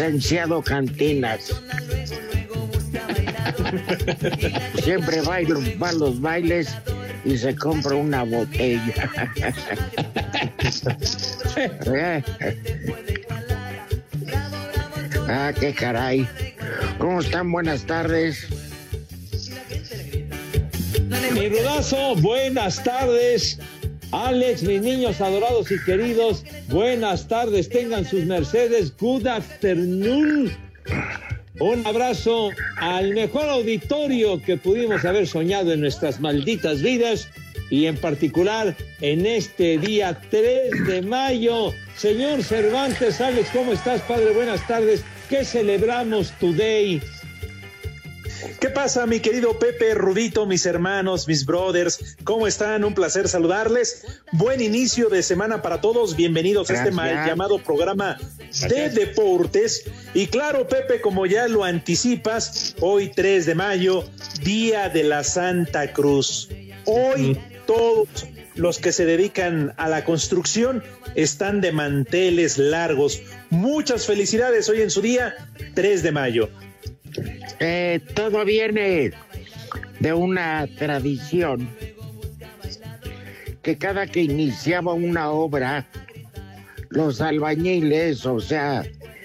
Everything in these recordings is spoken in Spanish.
Licenciado Cantinas. Siempre va a los bailes y se compra una botella. ah, qué caray. ¿Cómo están? Buenas tardes. Mi rudazo, buenas tardes. Alex, mis niños adorados y queridos, buenas tardes. Tengan sus mercedes. Good afternoon. Un abrazo al mejor auditorio que pudimos haber soñado en nuestras malditas vidas y en particular en este día 3 de mayo. Señor Cervantes, Alex, ¿cómo estás, padre? Buenas tardes. ¿Qué celebramos today? ¿Qué pasa, mi querido Pepe, Rudito, mis hermanos, mis brothers? ¿Cómo están? Un placer saludarles. Buen inicio de semana para todos. Bienvenidos a este mal llamado programa de deportes. Y claro, Pepe, como ya lo anticipas, hoy 3 de mayo, Día de la Santa Cruz. Hoy todos los que se dedican a la construcción están de manteles largos. Muchas felicidades hoy en su día, 3 de mayo. Eh, todo viene de una tradición que cada que iniciaba una obra, los albañiles, o sea,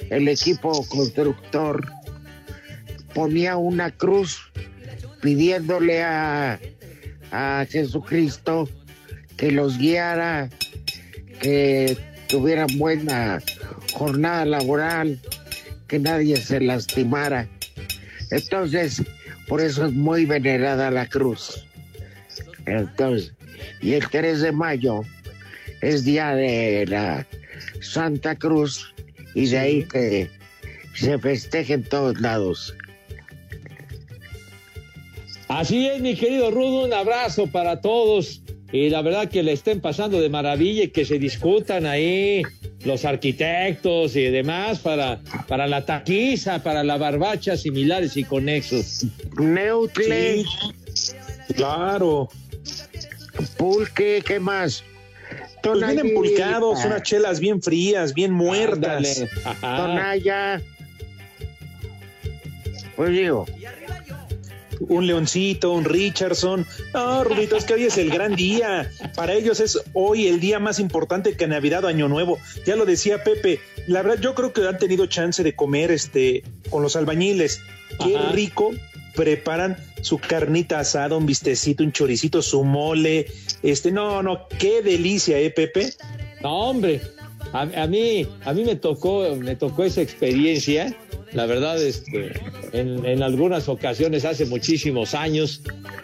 el equipo constructor, ponía una cruz pidiéndole a, a Jesucristo que los guiara, que tuvieran buena jornada laboral, que nadie se lastimara. Entonces, por eso es muy venerada la cruz. Entonces, y el 3 de mayo es día de la Santa Cruz y de ahí que se festeja en todos lados. Así es, mi querido Rudo, un abrazo para todos. Y la verdad que le estén pasando de maravilla y que se discutan ahí los arquitectos y demás para, para la taquiza, para la barbacha, similares y conexos. Neutle, Claro. pulque, ¿qué más? Pues vienen Tonallita, pulcados, unas chelas bien frías, bien muertas. Tonalla. Pues digo, Un leoncito, un Richardson. No, Rudito, es que hoy es el gran día. Para ellos es hoy el día más importante que Navidad o Año Nuevo. Ya lo decía Pepe. La verdad, yo creo que han tenido chance de comer este con los albañiles. Qué Ajá. rico preparan su carnita asada, un vistecito, un choricito, su mole. Este, no, no, qué delicia, ¿eh, Pepe? No, hombre, a, a mí, a mí me tocó, me tocó esa experiencia. La verdad, este, en, en algunas ocasiones, hace muchísimos años,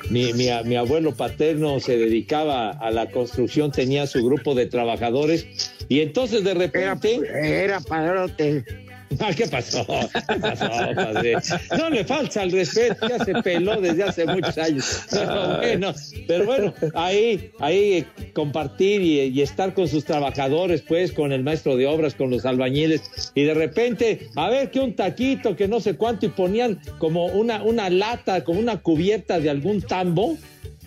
mi, mi, mi abuelo paterno se dedicaba a la construcción, tenía su grupo de trabajadores, y entonces de era, repente, era padrote. Ah, ¿Qué pasó? ¿Qué pasó, padre? No le falta el respeto, ya se peló desde hace muchos años. Pero bueno, pero bueno ahí, ahí eh, compartir y, y, estar con sus trabajadores, pues, con el maestro de obras, con los albañiles, y de repente, a ver que un taquito, que no sé cuánto, y ponían como una, una lata, como una cubierta de algún tambo.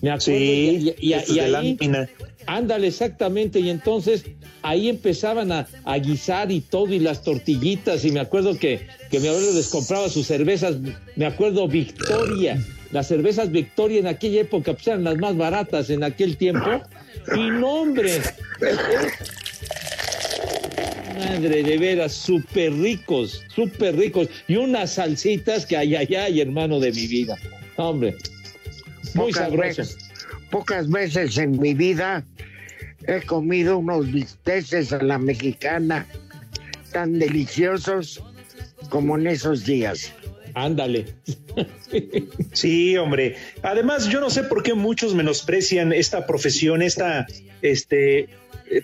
Me acuerdo, Sí, y, y- de ahí- lámina. Ándale, exactamente. Y entonces ahí empezaban a, a guisar y todo, y las tortillitas. Y me acuerdo que, que mi abuelo les compraba sus cervezas. Me acuerdo Victoria. Las cervezas Victoria en aquella época pues, eran las más baratas en aquel tiempo. Y no, hombre. Madre de veras, súper ricos, súper ricos. Y unas salsitas que ay, ay, ay, hermano de mi vida. Hombre, muy veces, pocas veces en mi vida he comido unos bisteces a la mexicana tan deliciosos como en esos días. Ándale. Sí, hombre. Además, yo no sé por qué muchos menosprecian esta profesión, esta, este,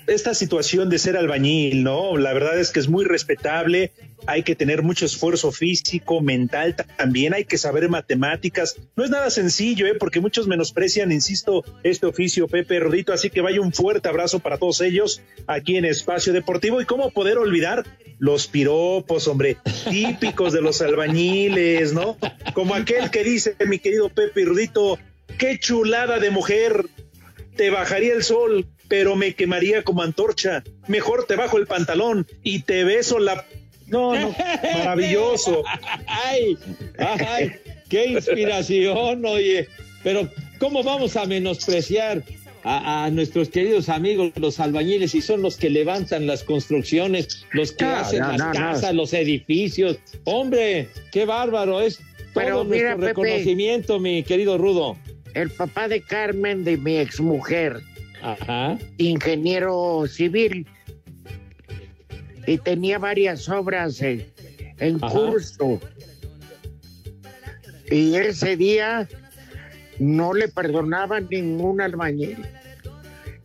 esta situación de ser albañil, ¿no? La verdad es que es muy respetable. Hay que tener mucho esfuerzo físico, mental también. Hay que saber matemáticas. No es nada sencillo, ¿eh? Porque muchos menosprecian, insisto, este oficio, Pepe Rodito. Así que vaya un fuerte abrazo para todos ellos aquí en Espacio Deportivo. Y cómo poder olvidar los piropos, hombre, típicos de los albañiles, ¿no? Como aquel que dice, mi querido Pepe Rudito, qué chulada de mujer, te bajaría el sol, pero me quemaría como antorcha. Mejor te bajo el pantalón y te beso la... No, no, maravilloso. Ay, ay, qué inspiración, oye. Pero, ¿cómo vamos a menospreciar a, a nuestros queridos amigos, los albañiles, y son los que levantan las construcciones, los que No, hacen no, las no, casas, los edificios? Hombre, qué bárbaro, es todo Pero mira, nuestro Pepe. reconocimiento, mi querido Rudo. El papá de Carmen, de mi exmujer, Ajá. ingeniero civil, y tenía varias obras en, en Ajá. curso. Y ese día no le perdonaban ningún albañil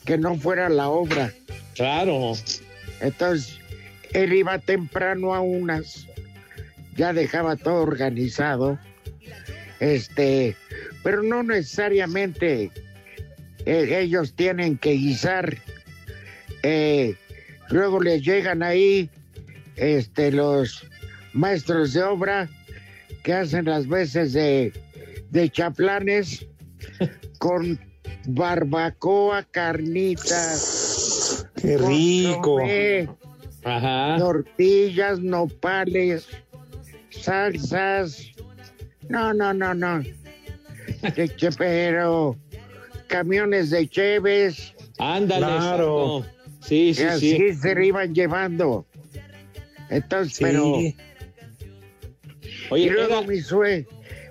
que no fuera la obra. Claro. Entonces, él iba temprano a unas, ya dejaba todo organizado, este, pero no necesariamente eh, ellos tienen que guisar. Eh, luego les llegan ahí este, los maestros de obra que hacen las veces de, de chaplanes con barbacoa, carnitas, Qué rico. consomé, Ajá. tortillas, nopales, salsas. No, no, no, no. Pero camiones de cheves, Ándale, Claro. exacto. Sí, y sí, así sí. se iban llevando. Entonces, Sí. pero. Oye, y luego era- mi, sue-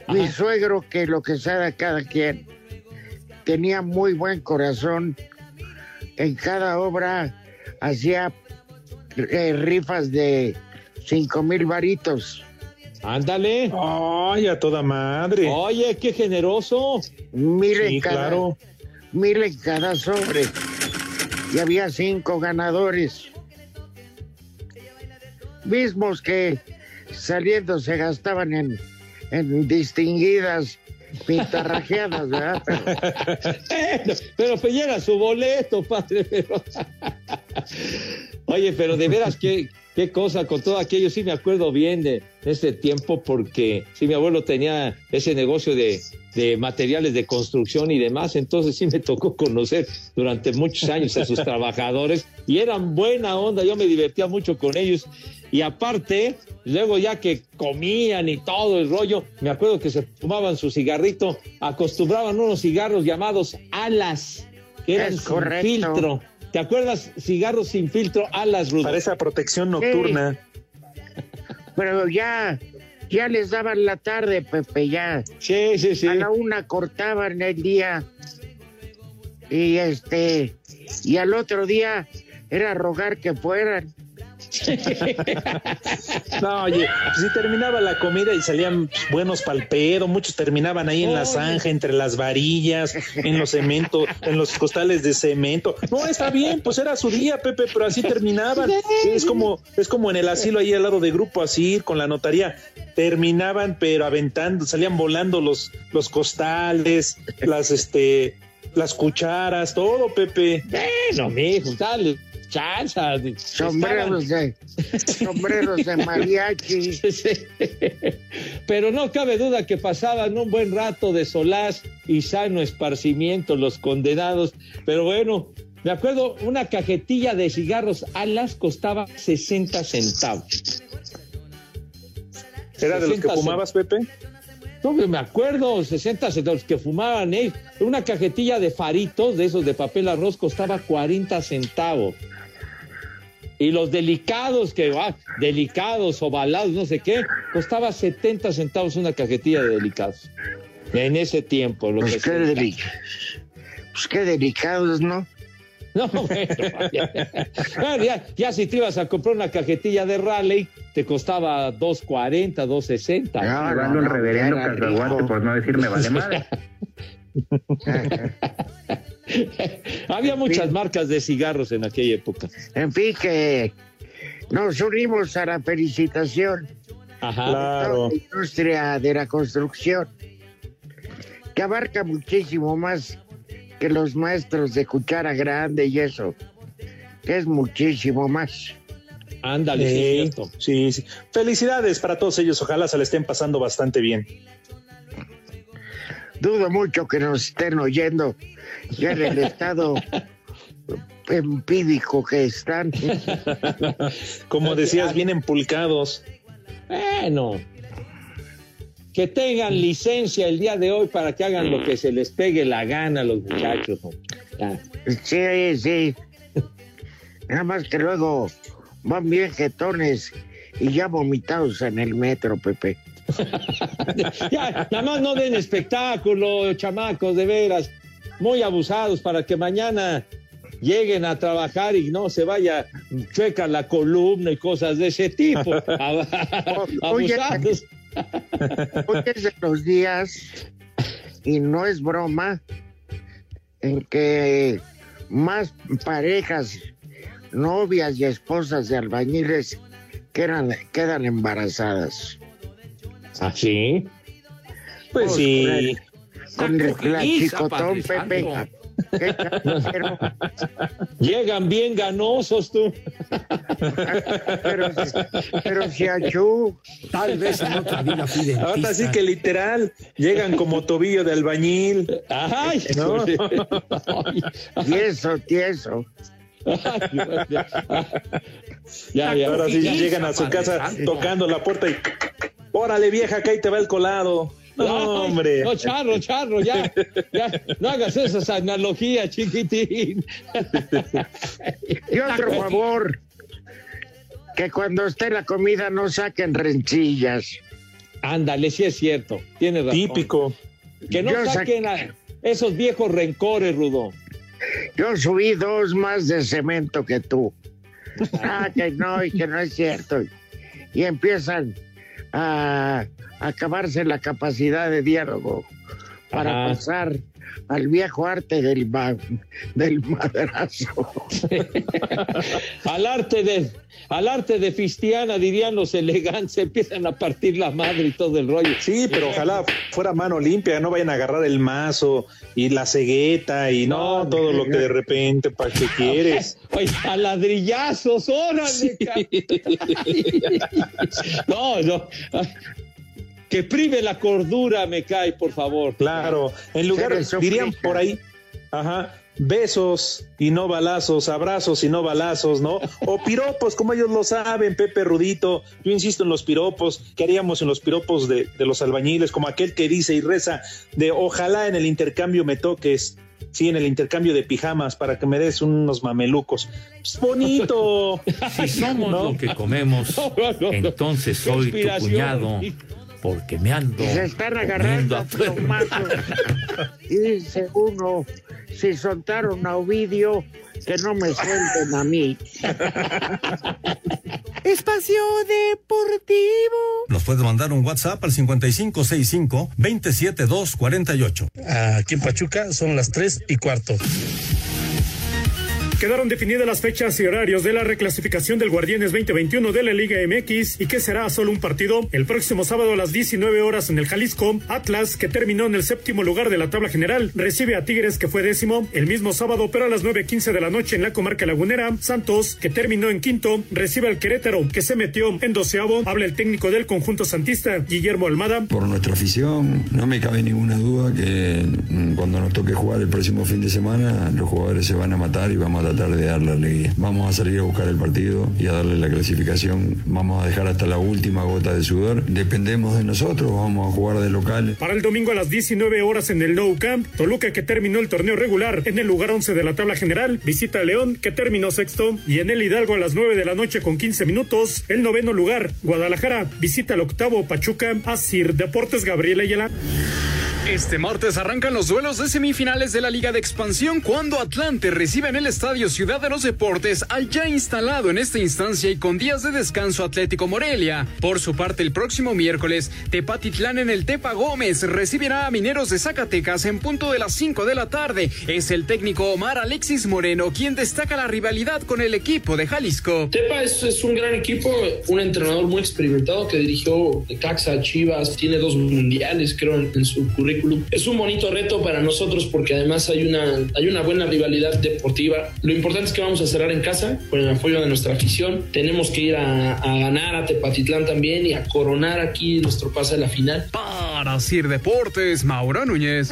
mi suegro, que lo que sea de cada quien, tenía muy buen corazón. En cada obra hacía eh, rifas de cinco mil varitos. Ándale. Ay, a toda madre. Oye, qué generoso. Mil en Sí, cada, claro. mil en cada sobre. Y había cinco ganadores. Mismos que saliendo se gastaban en, en distinguidas pintarrajeadas, ¿verdad? Pero- Pero pues llega su boleto, padre. Pero... Oye, pero de veras, qué, qué cosa con todo aquello. Sí me acuerdo bien de ese tiempo porque sí, mi abuelo tenía ese negocio de, de materiales de construcción y demás. Entonces sí me tocó conocer durante muchos años a sus trabajadores y eran buena onda. Yo me divertía mucho con ellos. Y aparte, luego ya que comían y todo el rollo, me acuerdo que se fumaban su cigarrito, acostumbraban unos cigarros llamados alas, que eran Es sin filtro. ¿Te acuerdas? Cigarros sin filtro, alas, Rudo. Para esa protección nocturna. Pero ya, ya les daban la tarde, Pepe, ya. Sí, sí, sí. A la una cortaban el día. Y este, y al otro día era rogar que fueran. No, oye, si terminaba la comida y salían buenos palpedos, muchos terminaban ahí en la zanja, entre las varillas, en los cementos, en los costales de cemento. No, está bien, pues era su día, Pepe, pero así terminaban. Es como, es como en el asilo ahí al lado de Grupo Así, con la notaría. Terminaban, pero aventando, salían volando los, los costales, las este, las cucharas, todo, Pepe. Bueno, mijo, dale chanza. Sombreros de, sombreros de mariachi. Sí. Pero no cabe duda que pasaban un buen rato de solaz y sano esparcimiento los condenados. Pero bueno, me acuerdo, una cajetilla de cigarros alas costaba 60 centavos. ¿Era de los que 60 fumabas, Pepe? No, me acuerdo, 60 centavos que fumaban, ¿eh? Una cajetilla de faritos, de esos de papel arroz, costaba 40 centavos. Y los delicados, que ah, delicados, ovalados, no sé qué, costaba 70 centavos una cajetilla de delicados. En ese tiempo. Los Pues qué, 60. deli- pues qué delicados, ¿no? No, bueno, ya, Bueno, ya, ya si te ibas a comprar una cajetilla de Raleigh, te costaba 2.40, 2.60. No, Llevando el no, reverendo rico. por no decirme vale madre. Había muchas marcas de cigarros en aquella época. En fin, que nos unimos a la felicitación Ajá. Claro. la industria de la construcción, que abarca muchísimo más que los maestros de cuchara grande y eso, que es muchísimo más. Ándale, sí, sí, sí. Felicidades para todos ellos. Ojalá se le estén pasando bastante bien. Dudo mucho que nos estén oyendo ya en el estado empídico que están. Como decías, bien empulcados. Bueno, que tengan licencia el día de hoy para que hagan lo que se les pegue la gana a los muchachos. Sí, sí. Nada más que luego van bien jetones y ya vomitados en el metro, Pepe. Ya, nada más no den espectáculo, chamacos, de veras. Muy abusados para que mañana lleguen a trabajar y no se vaya chueca la columna y cosas de ese tipo. Oye, Abusados. Hoy es de los días, y no es broma, en que más parejas, novias y esposas de albañiles quedan, quedan embarazadas. ¿Ah, sí? Pues sí. Con el, chicotón, Pepe. Llegan bien ganosos tú. pero, pero si achú, Tal vez en otra vida fui dentista. Ahora sí que literal, llegan como tobillo de albañil. Ay, No. tieso, tieso. ay, ya, ya. Ahora sí llegan a su casa tocando la puerta y. Órale, vieja, que ahí te va el colado. No, Ay, hombre. No, charro, charro, ya, ya. No hagas esas analogías, chiquitín. Y otro favor, que cuando esté la comida no saquen rencillas. Ándale, sí es cierto. Tienes razón. Típico. Que no Yo saquen a esos viejos rencores, Rudo. Yo subí dos más de cemento que tú. Ah, que no, y que no es cierto. Y empiezan a acabarse la capacidad de diálogo para Ajá. pasar al viejo arte del, ma- del madrazo. Al arte de, al arte de Fistiana, dirían los elegantes, empiezan a partir la madre y todo el rollo. Sí, pero ojalá fuera mano limpia, no vayan a agarrar el mazo y la cegueta y no, No, todo lo que de repente, ¿para qué quieres? Oye, a ladrillazos, órale. No, no. Que prive la cordura, me cae, por favor. Claro, en lugar, dirían por ahí, ajá, besos y no balazos, abrazos y no balazos, ¿no? O piropos, como ellos lo saben, Pepe Rudito. Yo insisto en los piropos, ¿qué haríamos en los piropos de, de los albañiles? Como aquel que dice y reza de ojalá en el intercambio me toques. Sí, en el intercambio de pijamas para que me des unos mamelucos. Es bonito. Si somos No. lo que comemos, No, no, no. entonces soy tu cuñado, porque me ando Se están agarrando a plomazos. Y dice uno, si soltaron a Ovidio, que no me suelten a mí. Espacio Deportivo. Nos puedes mandar un WhatsApp al 5565-27248. Aquí en Pachuca son las 3 y cuarto. Quedaron definidas las fechas y horarios de la reclasificación del Guardianes 2021 de la Liga MX y que será solo un partido. El próximo sábado a las 19 horas en el Jalisco, Atlas, que terminó en el séptimo lugar de la tabla general, recibe a Tigres, que fue décimo. El mismo sábado, pero a las 9.15 de la noche en la comarca lagunera, Santos, que terminó en quinto, recibe al Querétaro, que se metió en doceavo. Habla el técnico del conjunto santista, Guillermo Almada. Por nuestra afición, no me cabe ninguna duda que mm, cuando nos toque jugar el próximo fin de semana, los jugadores se van a matar y vamos a tratar de dar la alegría. Vamos a salir a buscar el partido y a darle la clasificación. Vamos a dejar hasta la última gota de sudor. Dependemos de nosotros, vamos a jugar de local. Para el domingo a las 19 horas en el Nou Camp, Toluca, que terminó el torneo regular en el lugar 11 de la tabla general, visita a León, que terminó sexto, y en el Hidalgo a las 9 de la noche con 15 minutos, el noveno lugar, Guadalajara, visita al octavo Pachuca, Asir Deportes Gabriel Ayala. Este martes arrancan los duelos de semifinales de la Liga de Expansión cuando Atlante recibe en el Estadio Ciudad de los Deportes al ya instalado en esta instancia y con días de descanso Atlético Morelia. Por su parte, el próximo miércoles, Tepatitlán en el Tepa Gómez recibirá a Mineros de Zacatecas en punto de las 5 de la tarde. Es el técnico Omar Alexis Moreno quien destaca la rivalidad con el equipo de Jalisco. Tepa es, un gran equipo, un entrenador muy experimentado que dirigió Caxa Chivas, tiene dos mundiales creo en, en su currículum. Es un bonito reto para nosotros porque además hay una, hay una buena rivalidad deportiva. Lo importante es que vamos a cerrar en casa con el apoyo de nuestra afición. Tenemos que ir a, a ganar a Tepatitlán también y a coronar aquí nuestro pase a la final. Para Sir Deportes, Mauro Núñez.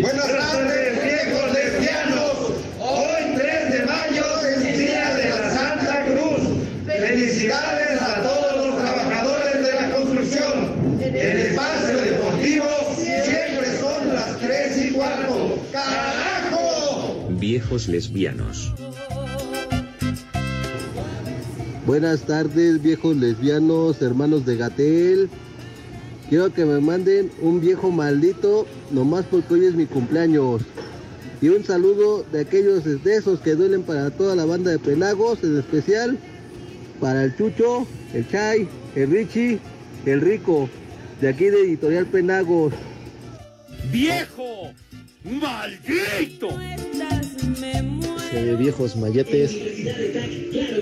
Buenas tardes, viejos lesbianos. Hoy 3 de mayo es el día de la Santa Cruz. Felicidades a todos los trabajadores de la construcción. El espacio deportivo siempre son las 3 y cuarto. ¡Carajo! Viejos lesbianos. Buenas tardes, viejos lesbianos, hermanos de Gatel. Quiero que me manden un viejo maldito, nomás porque hoy es mi cumpleaños. Y un saludo de aquellos de esos que duelen para toda la banda de Penagos, en especial para el Chucho, el Chai, el Richie, el Rico, de aquí de Editorial Penagos. ¡Viejo! ¡Maldito! Viejos malletes,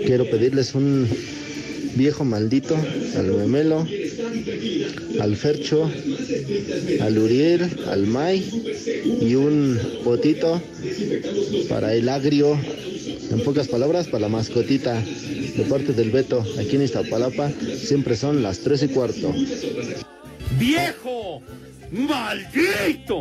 quiero pedirles un viejo maldito al memelo, al Fercho, al Uriel, al May y un potito para el agrio. En pocas palabras, para la mascotita de parte del Beto, aquí en Iztapalapa, siempre son las tres y cuarto. ¡Viejo! ¡Maldito!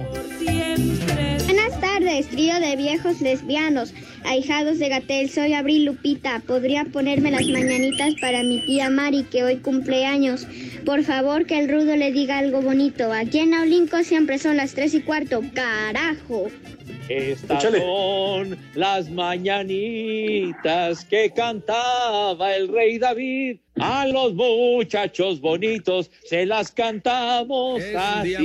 Buenas tardes, trío de viejos lesbianos, ahijados de Gatel, soy Abril Lupita. ¿Podría ponerme las mañanitas para mi tía Mari que hoy cumple años? Por favor, que el rudo le diga algo bonito. Aquí en Aulinco siempre son las tres y cuarto. ¡Carajo! Estas son las mañanitas que cantaba el rey David. A los muchachos bonitos se las cantamos así.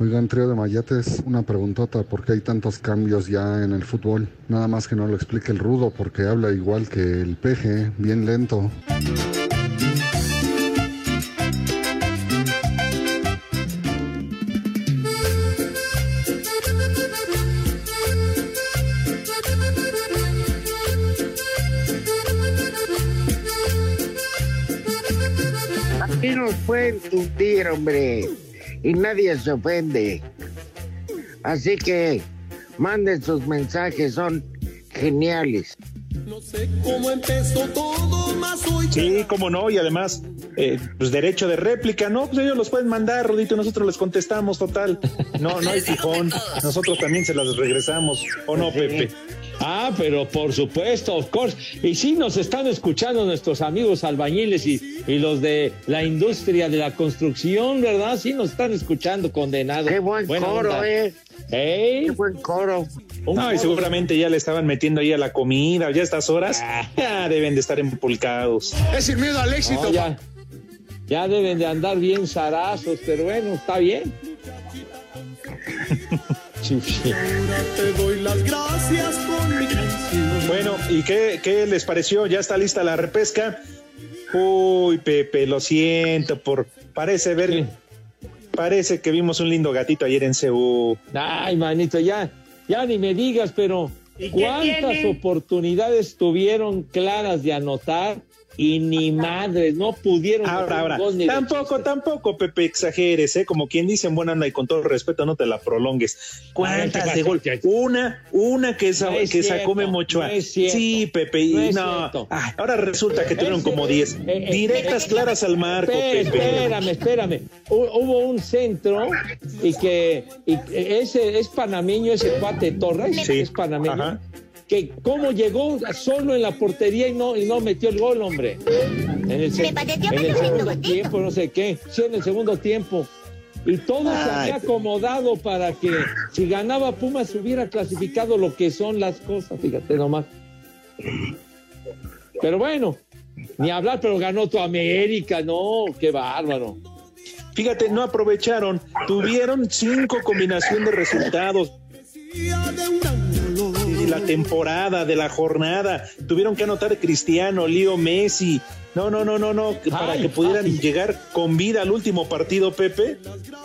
Oigan, trío de mayates, una preguntota, ¿por qué hay tantos cambios ya en el fútbol? Nada más que no lo explique el rudo, porque habla igual que el peje, bien lento. Nos pueden tundir, hombre. Y nadie se ofende. Así que manden sus mensajes, son geniales. No sé cómo empezó todo, más hoy. Sí, cómo no, y además, eh, pues derecho de réplica, ¿no? Pues ellos los pueden mandar, Rodito, nosotros les contestamos, total. No, no hay fijón. Nosotros también se las regresamos, ¿o no, Pepe? Ah, pero por supuesto, of course. Y sí nos están escuchando nuestros amigos albañiles y, y los de la industria de la construcción, ¿verdad? Sí nos están escuchando, condenados. Qué buen Buena coro, onda. eh. Qué buen coro. No, y seguramente ya le estaban metiendo ahí a la comida, ya a estas horas, ya deben de estar empulcados. Es sin miedo al éxito. No, ya, ya deben de andar bien zarazos, pero bueno, está bien. Te doy las gracias canción. Bueno, ¿y qué, qué les pareció? ¿Ya está lista la repesca? Uy, Pepe, lo siento por... Parece ver... Parece que vimos un lindo gatito ayer en CU. Ay, manito, ya, ya ni me digas, pero ¿cuántas oportunidades tuvieron claras de anotar y ni madres, no pudieron Ahora, ahora, tampoco, tampoco, Pepe, exageres, ¿eh? Como quien dice en buena onda y con todo respeto, no te la prolongues. ¿Cuántas de gol? Una, una que, sa- No es que cierto, sacó Memo Ochoa. no es cierto. sí, Pepe, y No ahora resulta que tuvieron como 10. eh, Directas claras al marco, Pepe. espérame, espérame. Hu- Hubo un centro y que y ese es panameño, ese cuate Torres, Sí, es panameño. ajá. Que cómo llegó solo en la portería y no, y no metió el gol, hombre. En el, se- en el segundo tiempo, no sé qué. Sí, en el segundo tiempo. Y todo se había acomodado para que si ganaba Pumas hubiera clasificado lo que son las cosas, fíjate nomás. Pero bueno, ni hablar, pero ganó tu América, no, qué bárbaro. Fíjate, no aprovecharon. Tuvieron cinco combinación de resultados. De la temporada, de la jornada. Tuvieron que anotar Cristiano, Leo Messi. No, no, no, no, no. Para Ay, que pudieran ay. llegar con vida al último partido, Pepe.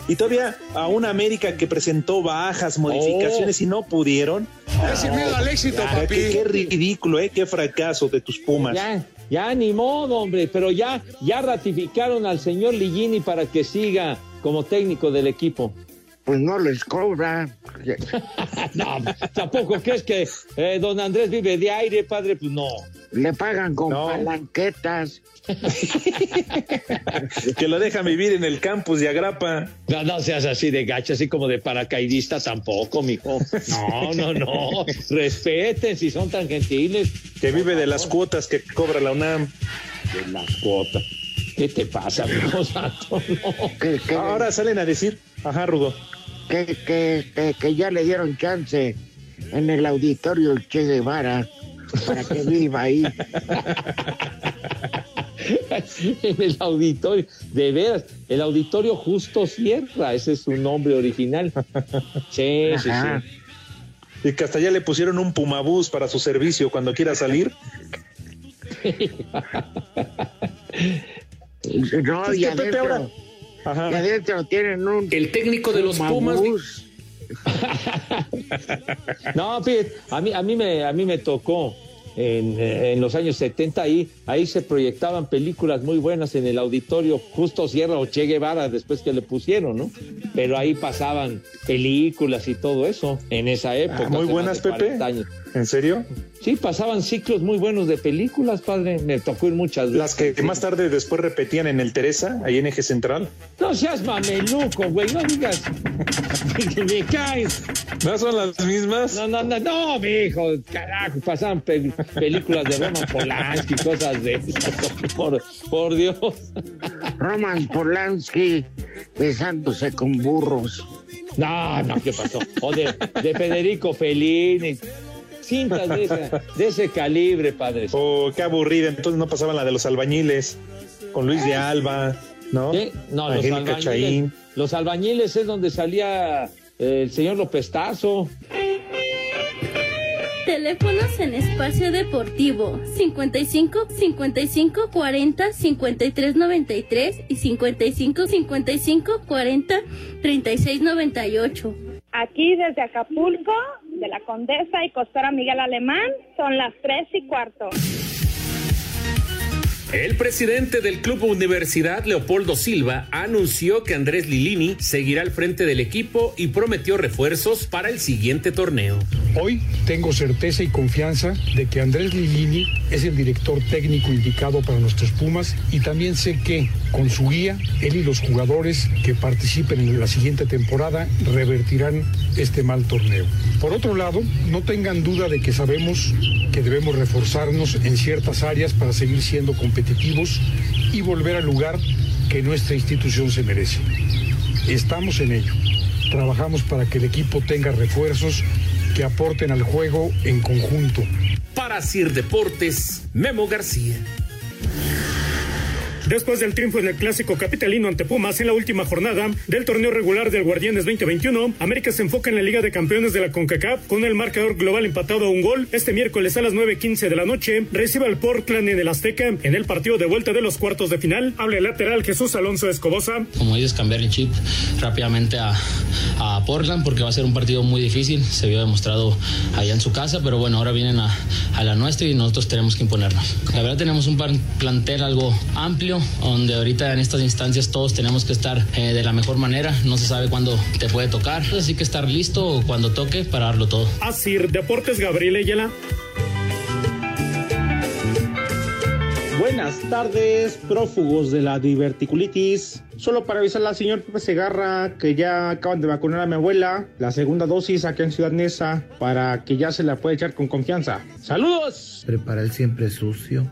Y todavía a una América que presentó bajas, modificaciones y no pudieron. Es sin miedo al éxito, Ya, papi. Qué, qué ridículo, ¿eh? Qué fracaso de tus Pumas. Ya, ya ni modo, hombre, pero ya, ya ratificaron al señor Ligini para que siga como técnico del equipo. Pues no les cobra. no, tampoco crees que eh, don Andrés vive de aire, padre, pues no. Le pagan con palanquetas. que lo dejan vivir en el campus de Agrapa. No, no seas así de gacho, así como de paracaidista tampoco, mijo. No, no, no. Respeten si son tan gentiles. Que vive de las cuotas que cobra la UNAM. De las cuotas. ¿Qué te pasa, mijo santo? No. Ahora salen a decir, ajá, Rudo. Que, que, que, que ya le dieron chance en el auditorio Che Guevara para que viva ahí. en el auditorio, de veras, el auditorio Justo Sierra, ese es su nombre original. Sí, sí, sí. Y que hasta ya le pusieron un pumabús para su servicio cuando quiera salir. No, Es y adentro, ahora- Ajá. y adentro tienen un El técnico de los Pumas. No, fíjate, a mí, a mí, me, a mí me tocó en, en los años 70 ahí, ahí se proyectaban películas muy buenas en el auditorio Justo Sierra o Che Guevara después que le pusieron, ¿no? Pero ahí pasaban películas y todo eso en esa época. Ah, muy buenas, Pepe. 40 años. ¿En serio? Sí, pasaban ciclos muy buenos de películas, padre. Me tocó ir muchas Las veces. que más tarde después repetían en el Teresa, ahí en Eje Central. No seas mameluco, güey, no digas. me caes. ¿No son las mismas? No, no, no, no, mi hijo, carajo, pasaban pe- películas de Roman Polanski, cosas de esas, por, por Dios. Roman Polanski besándose con burros. No, no, ¿qué pasó? O de, de Federico Fellini, cintas de, esa- de ese calibre, padre. Oh, qué aburrida. Entonces no pasaban la de los albañiles, con Luis de Alba, ¿no? ¿Qué? No, los Angélica albañiles, Chaín. los albañiles es donde salía eh, el señor López Tarso. Teléfonos en espacio deportivo 55 55 40 53 93 y 55 55 40 36 98. Aquí desde Acapulco, de la Condesa y Costora Miguel Alemán, son las tres y cuarto. El presidente del Club Universidad, Leopoldo Silva, anunció que Andrés Lilini seguirá al frente del equipo y prometió refuerzos para el siguiente torneo. Hoy tengo certeza y confianza de que Andrés Lilini es el director técnico indicado para nuestros Pumas y también sé que con su guía, él y los jugadores que participen en la siguiente temporada revertirán este mal torneo. Por otro lado, no tengan duda de que sabemos que debemos reforzarnos en ciertas áreas para seguir siendo competitivos y volver al lugar que nuestra institución se merece. Estamos en ello. Trabajamos para que el equipo tenga refuerzos que aporten al juego en conjunto. Para Sir Deportes, Memo García. Después del triunfo en el clásico capitalino ante Pumas en la última jornada del torneo regular del Guardianes 2021, América se enfoca en la Liga de Campeones de la CONCACAF con el marcador global empatado a un gol. Este miércoles a las 9.15 de la noche recibe al Portland en el Azteca en el partido de vuelta de los cuartos de final. Habla el lateral Jesús Alonso Escobosa. Como dices, cambiar el chip rápidamente a, Portland porque va a ser un partido muy difícil. Se vio demostrado allá en su casa, pero bueno, ahora vienen a, la nuestra y nosotros tenemos que imponernos. La verdad tenemos un plan- plantel algo amplio, donde ahorita en estas instancias todos tenemos que estar eh, de la mejor manera. No se sabe cuándo te puede tocar, así que estar listo cuando toque para darlo todo. Asir Deportes Gabriel Ayala. Buenas tardes, prófugos de la diverticulitis. Solo para avisarle al señor Pepe Segarra que ya acaban de vacunar a mi abuela, la segunda dosis aquí en Ciudad Neza, para que ya se la pueda echar con confianza. ¡Saludos! Prepara el siempre sucio.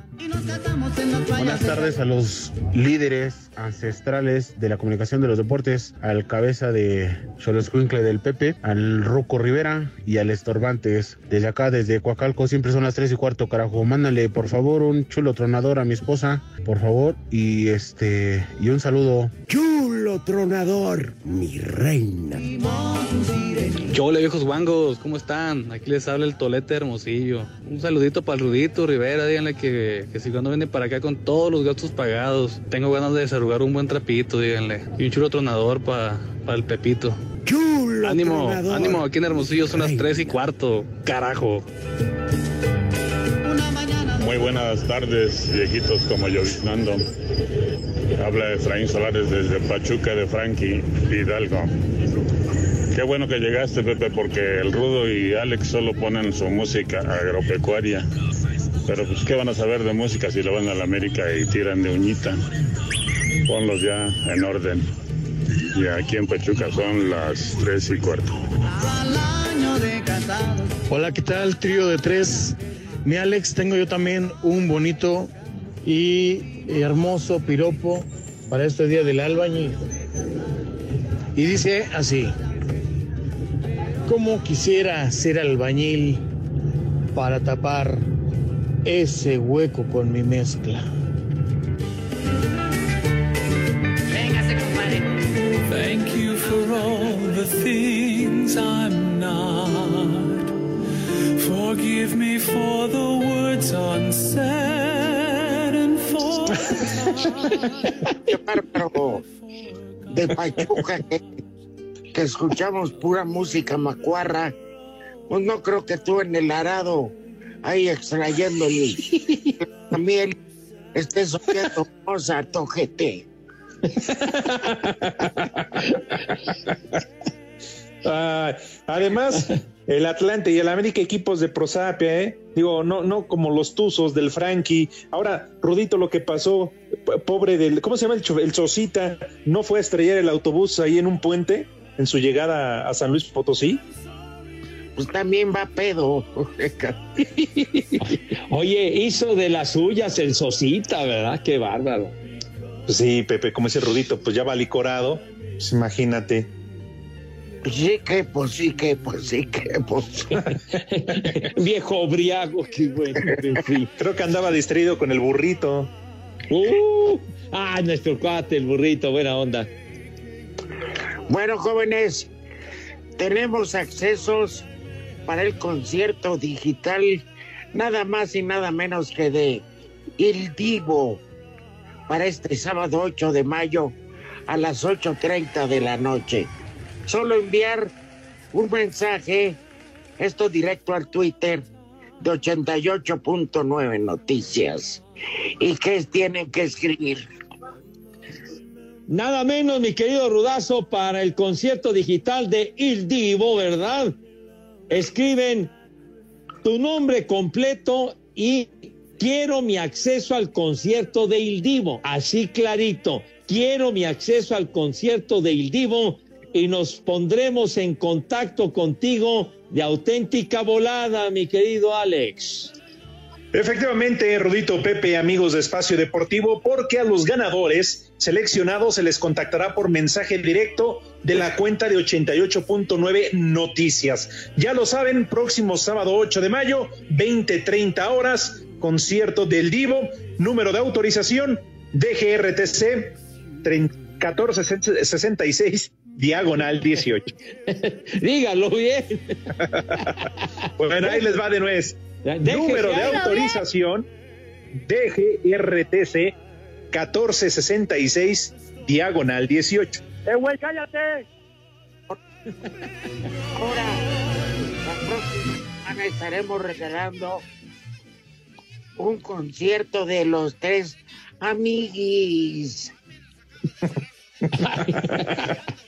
Buenas tardes a los líderes ancestrales de la comunicación de los deportes, al cabeza de Choloscuincle del Pepe, al Ruco Rivera y al Estorbantes. Desde acá, desde Coacalco, siempre son las 3 y cuarto, carajo. Mándale, por favor, un chulo tronador a mi esposa, por favor, y este, y un saludo. Chulo tronador, mi reina. ¿Qué hola viejos guangos? ¿Cómo están? Aquí les habla el Tolete Hermosillo. Un saludito para el Rudito Rivera, díganle que, que si cuando viene para acá con todos los gastos pagados, tengo ganas de desarrugar un buen trapito, díganle. Y un chulo tronador para el Pepito. Chulo Ánimo, tronador. ánimo, aquí en Hermosillo son las 3 y cuarto, carajo. Muy buenas tardes, viejitos como lloviznando. Habla Efraín Solares desde Pachuca de Frankie Hidalgo. Qué bueno que llegaste, Pepe, porque el Rudo y Alex solo ponen su música agropecuaria. Pero pues, ¿qué van a saber de música si lo van a la América y tiran de uñita? Ponlos ya en orden. Y aquí en Pachuca son las tres y cuarto. Hola, ¿qué tal? Trío de tres. Mi Alex, tengo yo también un bonito y hermoso piropo para este día del albañil. Y dice así, ¿cómo quisiera ser albañil para tapar ese hueco con mi mezcla? Thank you for all the things I'm not. Forgive me for the words unsaid De Pachuca, que, escuchamos pura música macuarra. Pues no creo que tú en el arado, ahí extrayendo miel, estés oyendo cosa, tojete. Además, el Atlante y el América equipos de prosapia, ¿eh? Digo, no, no como los Tuzos del Frankie. Ahora, Rudito, lo que pasó, pobre del, ¿cómo se llama el, el Sosita? ¿No fue a estrellar el autobús ahí en un puente en su llegada a San Luis Potosí? Pues también va pedo. Oye, hizo de las suyas el Sosita, ¿verdad? Qué bárbaro. Pues sí, Pepe, como ese Rudito, pues ya va licorado. Pues imagínate. Sí que, pues sí que, pues sí que, pues. Viejo briago, qué bueno. en fin. Creo que andaba distraído con el burrito. Uh, ah, nuestro cuate, el burrito, buena onda. Bueno, jóvenes, tenemos accesos para el concierto digital, nada más y nada menos que de Il Divo, para este sábado 8 de mayo a las 8.30 de la noche. Solo enviar un mensaje, esto directo al Twitter de 88.9 Noticias. ¿Y qué tienen que escribir? Nada menos, mi querido Rudazo, para el concierto digital de Il Divo, ¿verdad? Escriben tu nombre completo y quiero mi acceso al concierto de Il Divo. Así clarito, quiero mi acceso al concierto de Il Divo y nos pondremos en contacto contigo de auténtica volada, mi querido Alex. Efectivamente, Rudito Pepe, amigos de Espacio Deportivo, porque a los ganadores seleccionados se les contactará por mensaje directo de la cuenta de 88.9 Noticias. Ya lo saben, próximo sábado 8 de mayo, 20-30 horas, concierto del Divo, número de autorización DGRTC 1466 diagonal 18. Dígalo bien. bueno, ahí les va de nuez. Número de autorización DGRTC 1466 diagonal 18. ¡Eh, güey, cállate! Ahora, la próxima semana estaremos regalando un concierto de los tres amiguis.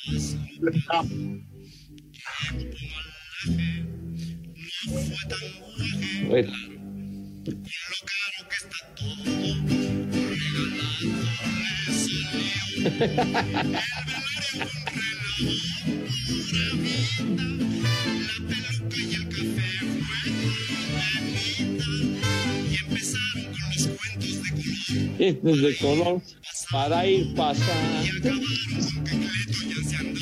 Bueno. Este es de color para ir pasando.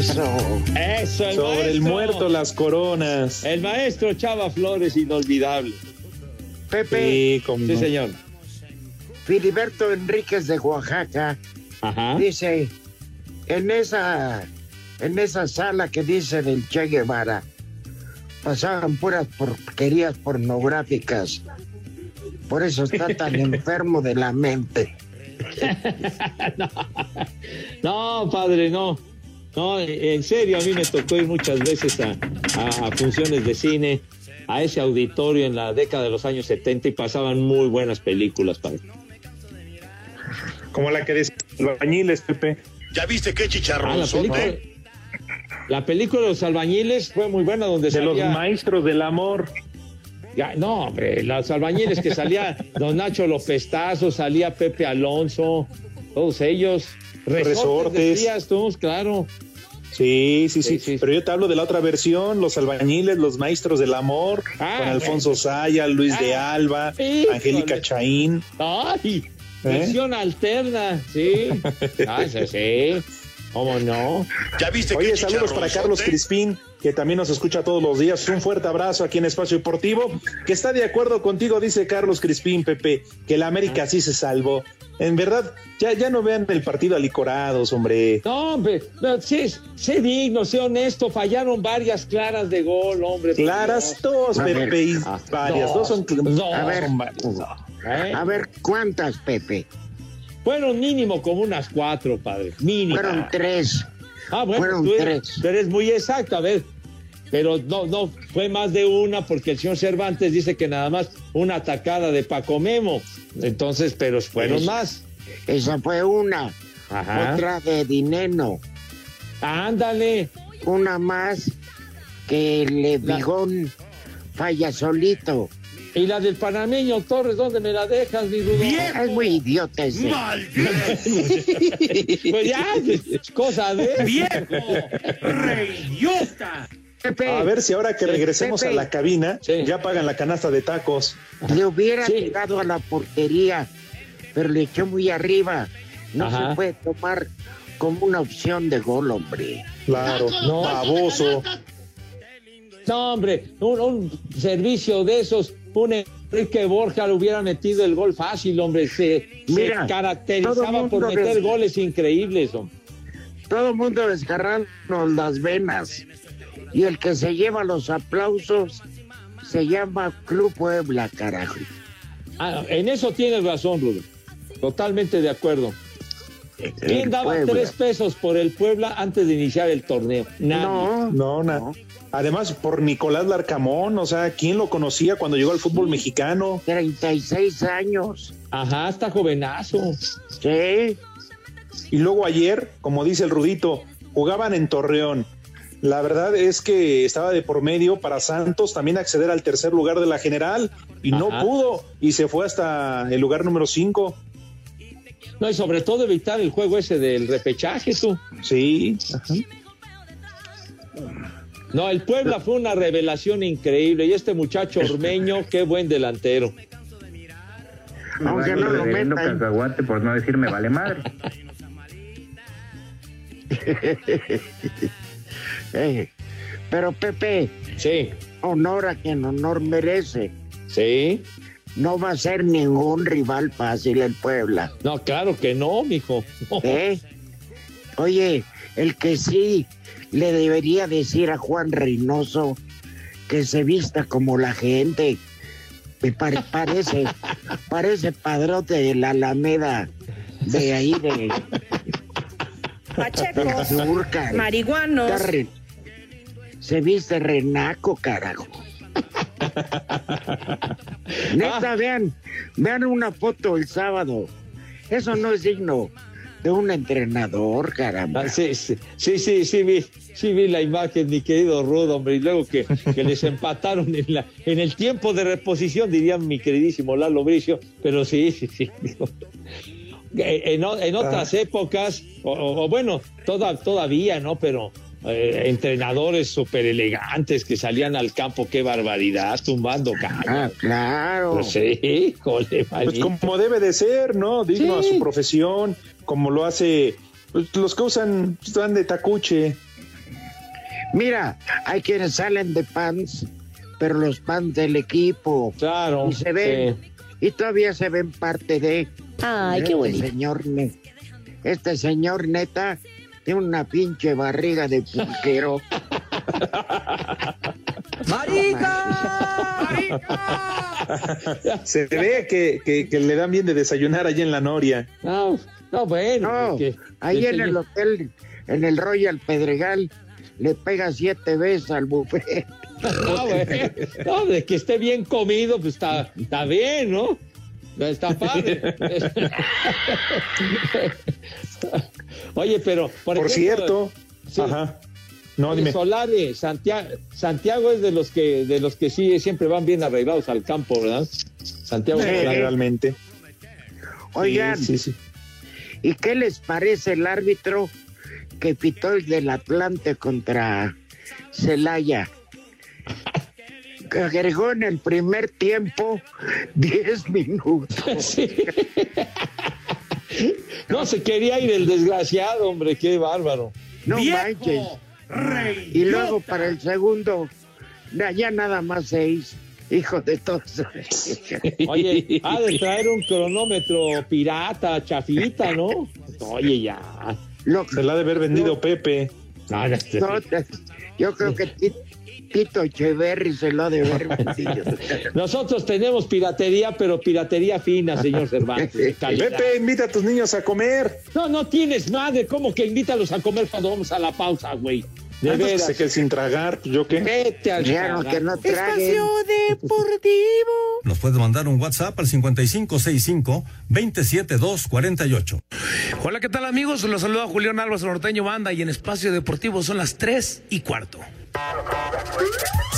Eso. Eso, el Sobre el muerto las coronas. El maestro Chava Flores, inolvidable. Pepe, Sí, como Sí, no. señor. Filiberto Enríquez de Oaxaca Ajá. dice, en esa, en esa sala que dice del Che Guevara, pasaban puras porquerías pornográficas. Por eso está tan enfermo de la mente. No, padre, no. No, en serio, a mí me tocó ir muchas veces a, a- a funciones de cine, a ese auditorio en la década de los años 70 y pasaban muy buenas películas, padre. Como la que dice albañiles, Pepe. ¿Ya viste qué Ah, la chicharrón película, la película de los albañiles fue muy buena, donde De los maestros del amor. Ya, no, hombre, los albañiles que salía Don Nacho Lopestazo, salía Pepe Alonso, todos ellos. Resortes, Resortes. decías tú, claro. Sí, sí, sí, Sí, sí. Pero yo te hablo de la otra versión, los albañiles, los maestros del amor, Ah, con Alfonso Saya, Luis de Ah, Alba, híjole. Angélica Chaín. ¡Ay! Versión alterna, sí. Ah, sí, sí. ¿Cómo no? ¿Ya viste Oye, saludos para Carlos? Crispín, que también nos escucha todos los días. Un fuerte abrazo aquí en Espacio Deportivo, que está de acuerdo contigo, dice Carlos Crispín, Pepe, que la América sí se salvó. En verdad, ya, ya no vean el partido alicorados, hombre. No, hombre, no, sé, sé digno, sé honesto, fallaron varias claras de gol, hombre. Claras dos, A. Pepe, y Ah, varias, dos son... dos, A ver. son varias. ¿eh? A ver, ¿cuántas, Pepe? Fueron mínimo como unas cuatro, padre. Mínimo. Fueron tres. Ah, bueno, fueron tú eres, tres. tú eres muy exacto, a ver. Pero no, no, fue más de una porque el señor Cervantes dice que nada más una atacada de Paco Memo. Entonces, pero fueron Es- más. Esa fue una. Ajá. Otra de Dineno. Ándale. Una más que el La- Bigón falla solito. Y la del panameño Torres, ¿dónde me la dejas, mi Rudo? Es muy idiota ese. Pues ya, es cosa de. Pepe, A ver si ahora que Sí, regresemos Pepe. a la cabina, Sí. ya pagan la canasta de tacos. le hubiera Sí. tirado a la portería, pero le echó muy arriba. No Ajá. se puede tomar como una opción de gol, hombre. Claro, No. baboso. No, hombre, un, un servicio de esos, un Enrique Borja le hubiera metido el gol fácil, hombre. Se, Mira, caracterizaba por meter des- goles increíbles, hombre. Todo el mundo desgarrando las venas. Y el que se lleva los aplausos se llama Club Puebla, carajo. Ah, en eso tienes razón, Rudo. Totalmente de acuerdo. ¿Quién daba Puebla. tres pesos por el Puebla antes de iniciar el torneo? Nadie. No, No, na- No. Además, por Nicolás Larcamón, o sea, ¿quién lo conocía cuando llegó al fútbol mexicano? 36 años. Ajá, está jovenazo. Sí, Y luego ayer, como dice el Rudito, jugaban en Torreón. La verdad es que estaba de por medio para Santos también acceder al tercer lugar de la general y no pudo y se fue hasta el lugar número 5. No, y sobre todo evitar el juego ese del repechaje, tú. Sí. ajá. No, el Puebla fue una revelación increíble. Y este muchacho ormeño, qué buen delantero. aunque no lo metan. cacahuate por no decirme vale madre. Eh, Pero Pepe, Sí, honor a quien honor merece. sí. No va a ser ningún rival fácil el Puebla. No, claro que no, mijo. No. ¿eh? Oye, el que sí le debería decir a Juan Reynoso que se vista como la gente. Me pare- parece, parece padrote de la Alameda de ahí de Pacheco, marihuanos. Está re- Se viste renaco, carajo. Neta, vean, vean una foto el sábado. Eso no es digno de un entrenador, caramba. Ah, sí, sí, sí, sí, sí vi, sí vi la imagen, mi querido Rudo, hombre, y luego que, que les empataron en, la, en el tiempo de reposición, diría mi queridísimo Lalo Bricio, pero sí, sí, sí. digo, eh, En, en otras épocas, o, o- o bueno, toda, todavía, ¿no? Pero eh, entrenadores súper elegantes que salían al campo, qué barbaridad, tumbando cañas. Ah, claro. Pues sí, jole, Pues como debe de ser, ¿no? Digno Sí. a su profesión, como lo hace pues, los que usan, están de tacuche. Mira, hay quienes salen de pants, pero los pants del equipo. Claro. Y se ven, y todavía se ven parte de. Ay, qué este bonito. Señor, este señor neta tiene una pinche barriga de pulquero. Se ve que, que- que le dan bien de desayunar allí en la Noria. No, no, bueno. No, que- ahí en el hotel, en el Royal Pedregal, le pega siete veces al buffet. No. No, de que esté bien comido, pues está, está bien, ¿no? Está padre. Oye, pero por, Por ejemplo, cierto, sí. ajá. No, dime. Solari, Santiago, Santiago es de los que de los que sí siempre van bien arreglados al campo, ¿verdad? Santiago Sí. Solari. Generalmente. Oigan, Sí, sí, sí. ¿y qué les parece el árbitro que pitó el del Atlante contra Celaya? Agregó en el primer tiempo 10 minutos. Sí. No se quería ir el desgraciado, hombre, qué bárbaro. No manches. Y luego para el segundo, ya nada más seis. Hijo de todos. Oye, ha de traer un cronómetro pirata, chafita, ¿no? Oye, ya. Se la ha de haber vendido Pepe. No, yo creo que Tito Echeverry se lo ha de ver. Nosotros tenemos piratería, pero piratería fina, señor Cervantes. Pepe, invita a tus niños a comer. No, no tienes madre. ¿Cómo que invítalos a comer cuando vamos a la pausa, güey? De veras. se quede sin tragar, pues, ¿yo qué? Vete al que no traguen. Deportivo. Nos puede mandar un WhatsApp al 5565-27248. Hola, ¿qué tal amigos? Los saluda Julián Álvarez Norteño Banda y en Espacio Deportivo son las 3 y cuarto.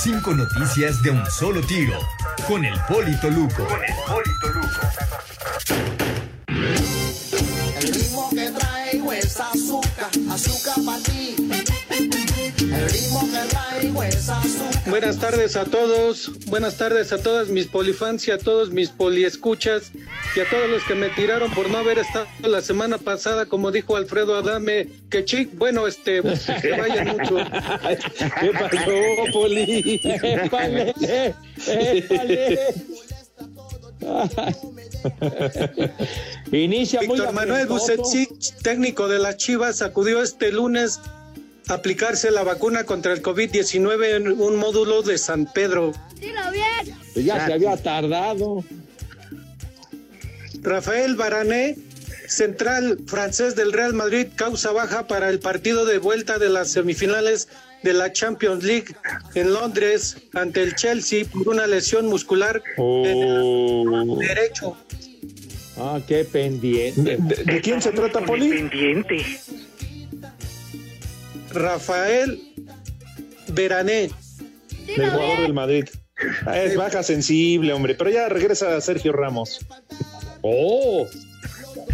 Cinco noticias de un solo tiro. Con el Polito Luco. El ritmo que traigo es azúcar, azúcar para ti. Buenas tardes a todos, buenas tardes a todas mis polifans y a todos mis poliescuchas y a todos los que me tiraron por no haber estado la semana pasada, como dijo Alfredo Adame, que chic, bueno, este, que vayan mucho. ¿Qué pasó, Poli? ¡Épale! ¡Épale! Inicia muy Víctor Manuel. Bucetich, técnico de las Chivas, acudió este lunes aplicarse la vacuna contra el COVID-19 en un módulo de San Pedro. Dilo bien. Pues ya se había tardado. Rafael Barané, central francés del Real Madrid, causa baja para el partido de vuelta de las semifinales de la Champions League en Londres ante el Chelsea por una lesión muscular en el derecho. Ah, qué pendiente. ¿De, de quién se trata, Poli? Rafael Berané. Del jugador del Madrid. Ah, Es baja sensible, hombre, pero ya regresa Sergio Ramos. Oh,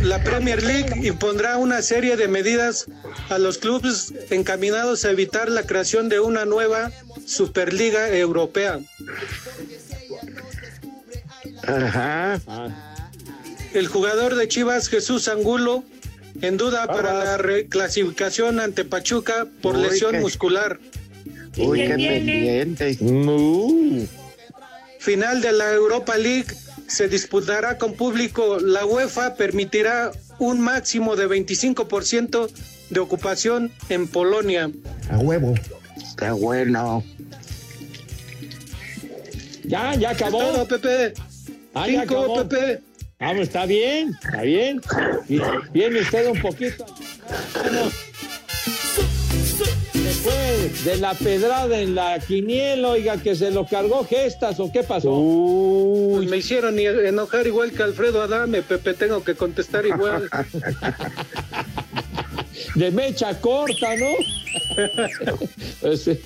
La Premier League impondrá una serie de medidas a los clubes encaminados a evitar la creación de una nueva Superliga Europea. Ajá. El jugador de Chivas, Jesús Angulo, en duda para la reclasificación ante Pachuca por Uy, lesión qué- muscular. Uy, qué pendiente. Uh, Final de la Europa League se disputará con público. La UEFA permitirá un máximo de 25% de ocupación en Polonia. A huevo. Qué bueno. ya, ya acabó. Todo, Pepe. Ah, ya Cinco, acabó. Pepe. Vamos, está bien, está bien. Viene usted un poquito. Después de la pedrada en la quiniela, oiga, que se lo cargó gestas o qué pasó. Pues me hicieron enojar igual que Alfredo Adame, Pepe, tengo que contestar igual. De mecha corta, ¿no? Pues, sí.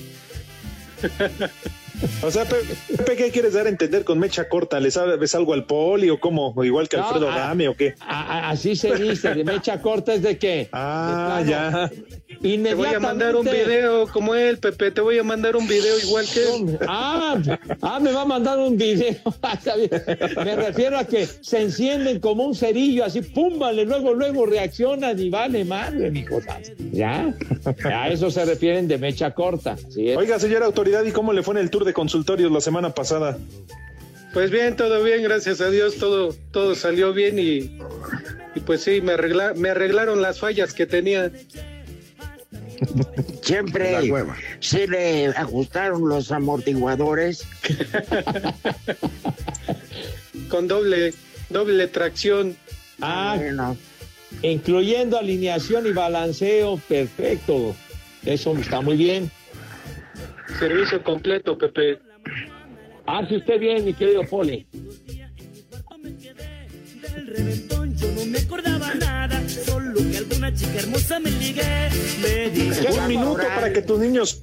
O sea, Pe- Pepe, ¿qué quieres dar a entender con mecha corta? ¿Le sabes algo al Poli o cómo? ¿O igual que No, Alfredo Adame o qué? A- a- así se dice, de mecha corta es de qué. Ah, ya. Te voy a mandar un video como él, Pepe, te voy a mandar un video igual que él. Ah, ah, me va a mandar un video. Bien. me refiero a que se encienden como un cerillo, así, pum, vale, luego, luego reaccionan y vale madre, mi cosa. ¿Ya? A eso se refieren de mecha corta. Oiga, señora autoridad, ¿y cómo le fue en el tour de consultorios la semana pasada? Pues bien, todo bien, gracias a Dios, todo, todo salió bien y, y pues sí, me, arregla, me arreglaron las fallas que tenía. Siempre La hueva. se le ajustaron los amortiguadores. Con doble, doble tracción. Ah, Bueno, incluyendo alineación y balanceo, perfecto. Eso está muy bien. Servicio completo, Pepe. Hace usted bien, mi querido Poli. Del reventón yo no me acordaba nada, alguna chica hermosa me ligué. Me dijo, Un minuto para que tus niños...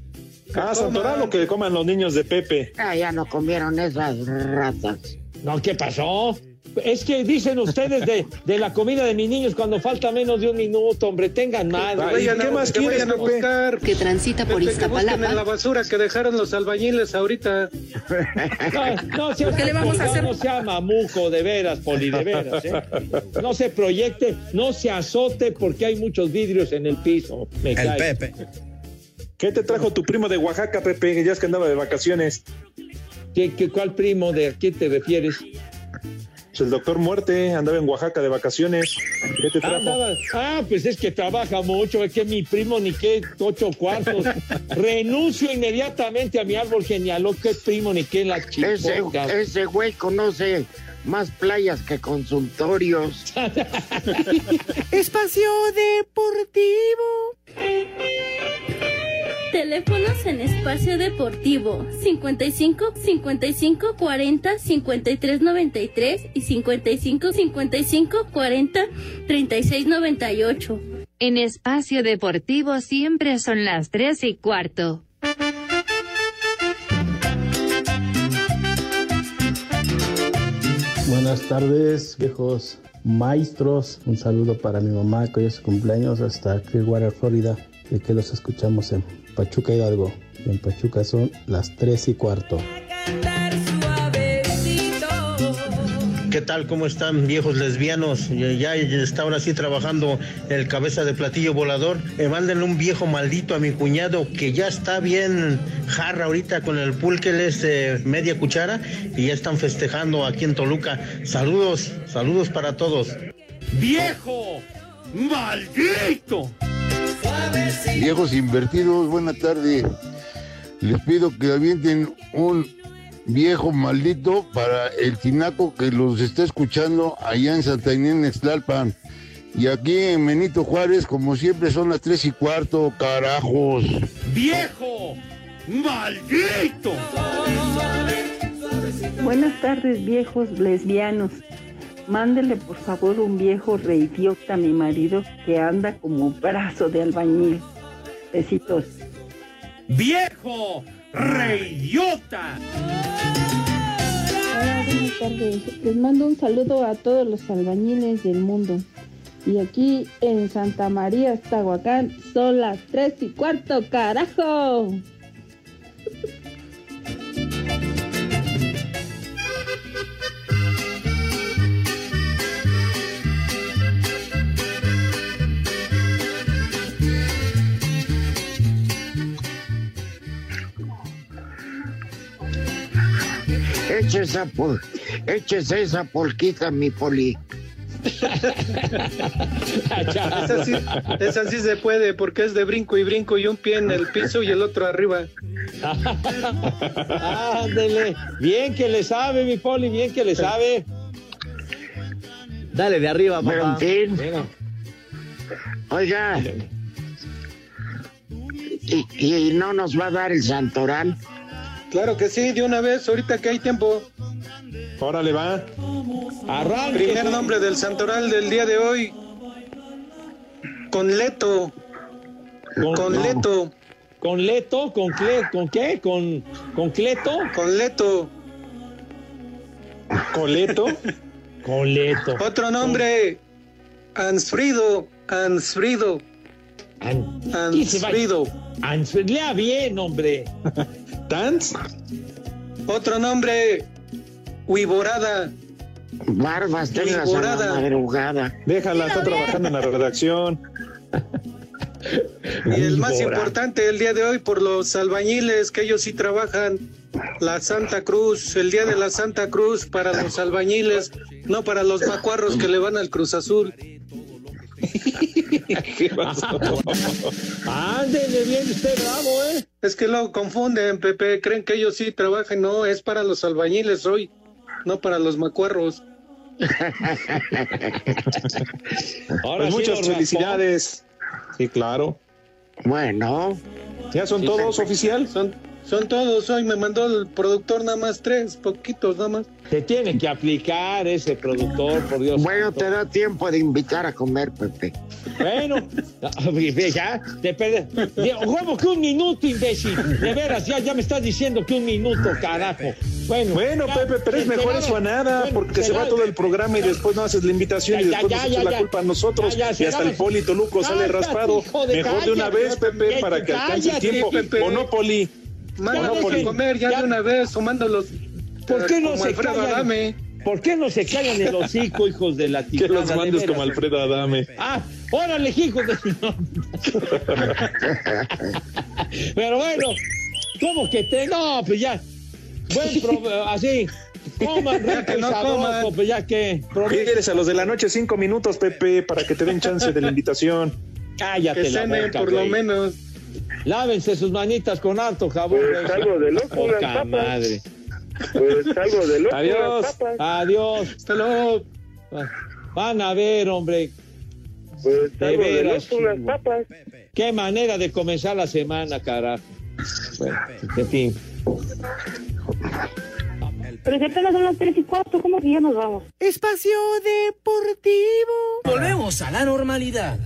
Ah, Santoral o que coman los niños de Pepe. ah, ya no comieron esas ratas. No, ¿qué pasó? Es que dicen ustedes de, de la comida de mis niños cuando falta menos de un minuto, hombre, tengan madre. ¿qué a, más que quieres, vayan a Pepe? buscar. que transita por Pepe, que busquen en la Iztapalapa. basura que dejaron los albañiles ahorita. No, no sea, ¿Qué le vamos a hacer? No sea mamuco, de veras, Poli, de veras. ¿eh? No se proyecte, no se azote porque hay muchos vidrios en el piso. Me El cae. Pepe. ¿Qué te trajo tu primo de Oaxaca, Pepe? Ya es que andaba de vacaciones. ¿Qué, qué, ¿Cuál primo? ¿De a quién te refieres? Pues el doctor Muerte andaba en Oaxaca de vacaciones. ¿Qué te trajo? Andaba- ah, pues es que trabaja mucho, es que mi primo ni qué ocho cuartos. Renuncio inmediatamente a mi árbol genealógico, qué primo ni qué la Ese, chica. ese güey conoce más playas que consultorios. Espacio Deportivo. Teléfonos en espacio deportivo 55 55 40 53 93 y 55 55 40 36 98. En espacio deportivo siempre son las 3 y cuarto. Buenas tardes, viejos maestros. Un saludo para mi mamá que hoy es su cumpleaños hasta Clearwater, Florida. Y que los escuchamos en Pachuca Hidalgo. Y en Pachuca son las 3 y cuarto. ¿Qué tal? ¿Cómo están viejos lesbianos? Ya está ahora sí trabajando el cabeza de platillo volador. Eh, mándenle un viejo maldito a mi cuñado que ya está bien jarra ahorita con el pulque es eh, media cuchara y ya están festejando aquí en Toluca. Saludos, saludos para todos. ¡Viejo! ¡Maldito! Viejos invertidos, buena tarde. Les pido que avienten un viejo maldito para el tinaco que los está escuchando allá en Santa Inés, Nextlalpan. Y aquí en Benito Juárez, como siempre, son las tres y cuarto, carajos. ¡Viejo! ¡Maldito! Buenas tardes, viejos lesbianos. Mándele por favor un viejo reidiota a mi marido que anda como brazo de albañil. Besitos. ¡Viejo! ¡Reyota! Hola, buenas tardes. Les mando un saludo a todos los albañiles del mundo. Y aquí en Santa María, Tahuacán, son las tres y cuarto, carajo. Eche esa, pol- échese esa polquita, mi poli. Esa sí, esa sí se puede porque es de brinco y brinco y un pie en el piso y el otro arriba. Ándele. Bien que le sabe, mi poli, bien que le sabe. Dale de arriba, Pero en papá. fin. Oiga. ¿Y, y no nos va a dar el santoral? Claro que sí, de una vez, ahorita que hay tiempo. Órale, va. Arranque. Primer nombre del santoral del día de hoy. Con Leto. Con Leto. ¿Con Leto? ¿Con, cle- ¿Con qué? ¿Con, ¿Con Cleto? Con Leto. ¿Coleto? Coleto. Otro nombre. Ansfrido. Ansfrido. ¿Quién se va? Ansfrido. Ansfrido. Lea bien, hombre. ¿Tans? Otro nombre. Huiborada. Barbas, tengas a la Viborada. madrugada. Déjala, está trabajando en la redacción. Y el más importante el día de hoy por los albañiles, que ellos sí trabajan. La Santa Cruz, el día de la Santa Cruz para los albañiles, no para los macuarros que le van al Cruz Azul. Ándele bien, usted bravo, ¿eh? Es que lo confunden, Pepe, creen que ellos sí trabajan, no, es para los albañiles hoy, no para los macuarros. Ahora Pues sí muchas felicidades. Sí, claro. Bueno. ¿Ya son todos oficial? Son, son todos, hoy me mandó el productor nada más tres, poquitos nada más. Se tiene que aplicar ese productor, por Dios. Bueno, te da tiempo de invitar a comer, Pepe. Bueno, ve, ya, te perde. ¿Cómo que un minuto, imbécil? De veras, ya, ya me estás diciendo que un minuto, carajo. Bueno, Bueno, ya, Pepe, pero es mejor eso a nada, bueno, porque se va va- todo el programa y después no haces la invitación y Ya, después ya, nos ya, echas la ya. culpa a nosotros Ya, ya, se y hasta el Poli Toluco sale raspado. de Mejor de una vez, Pepe, para que alcance el tiempo. Pepe. ¿O no, Poli? Mándalos ¿O no, Poli? comer ya, de una vez, tomándolos. ¿Por qué no como se Alfredo callan? Adame. ¿Por qué no se callan el hocico, hijos de la Que los de mandes como Alfredo Adame. Ah, órale, hijos de... Pero bueno, ¿cómo que te...? No, pues ya. buen prove- así. Coman Ya rico que y no sabroso, coman. pues ya que. Pídeles a los de la noche cinco minutos, Pepe, para que te den chance de la invitación. Cállate Que la boca, por lo menos. Lávense sus manitas con harto jabón. Pues güey. algo de loco, Poca las papas. madre. Pues algo de loco. Adiós. las papas. Adiós. Hasta luego. Van a ver, hombre. Pues De algo de veras, loco, las chivo. papas. Qué manera de comenzar la semana, carajo. Bueno, en fin. Pero si apenas son las tres y cuarto, ¿cómo que ya nos vamos? Espacio Deportivo. Volvemos a la normalidad.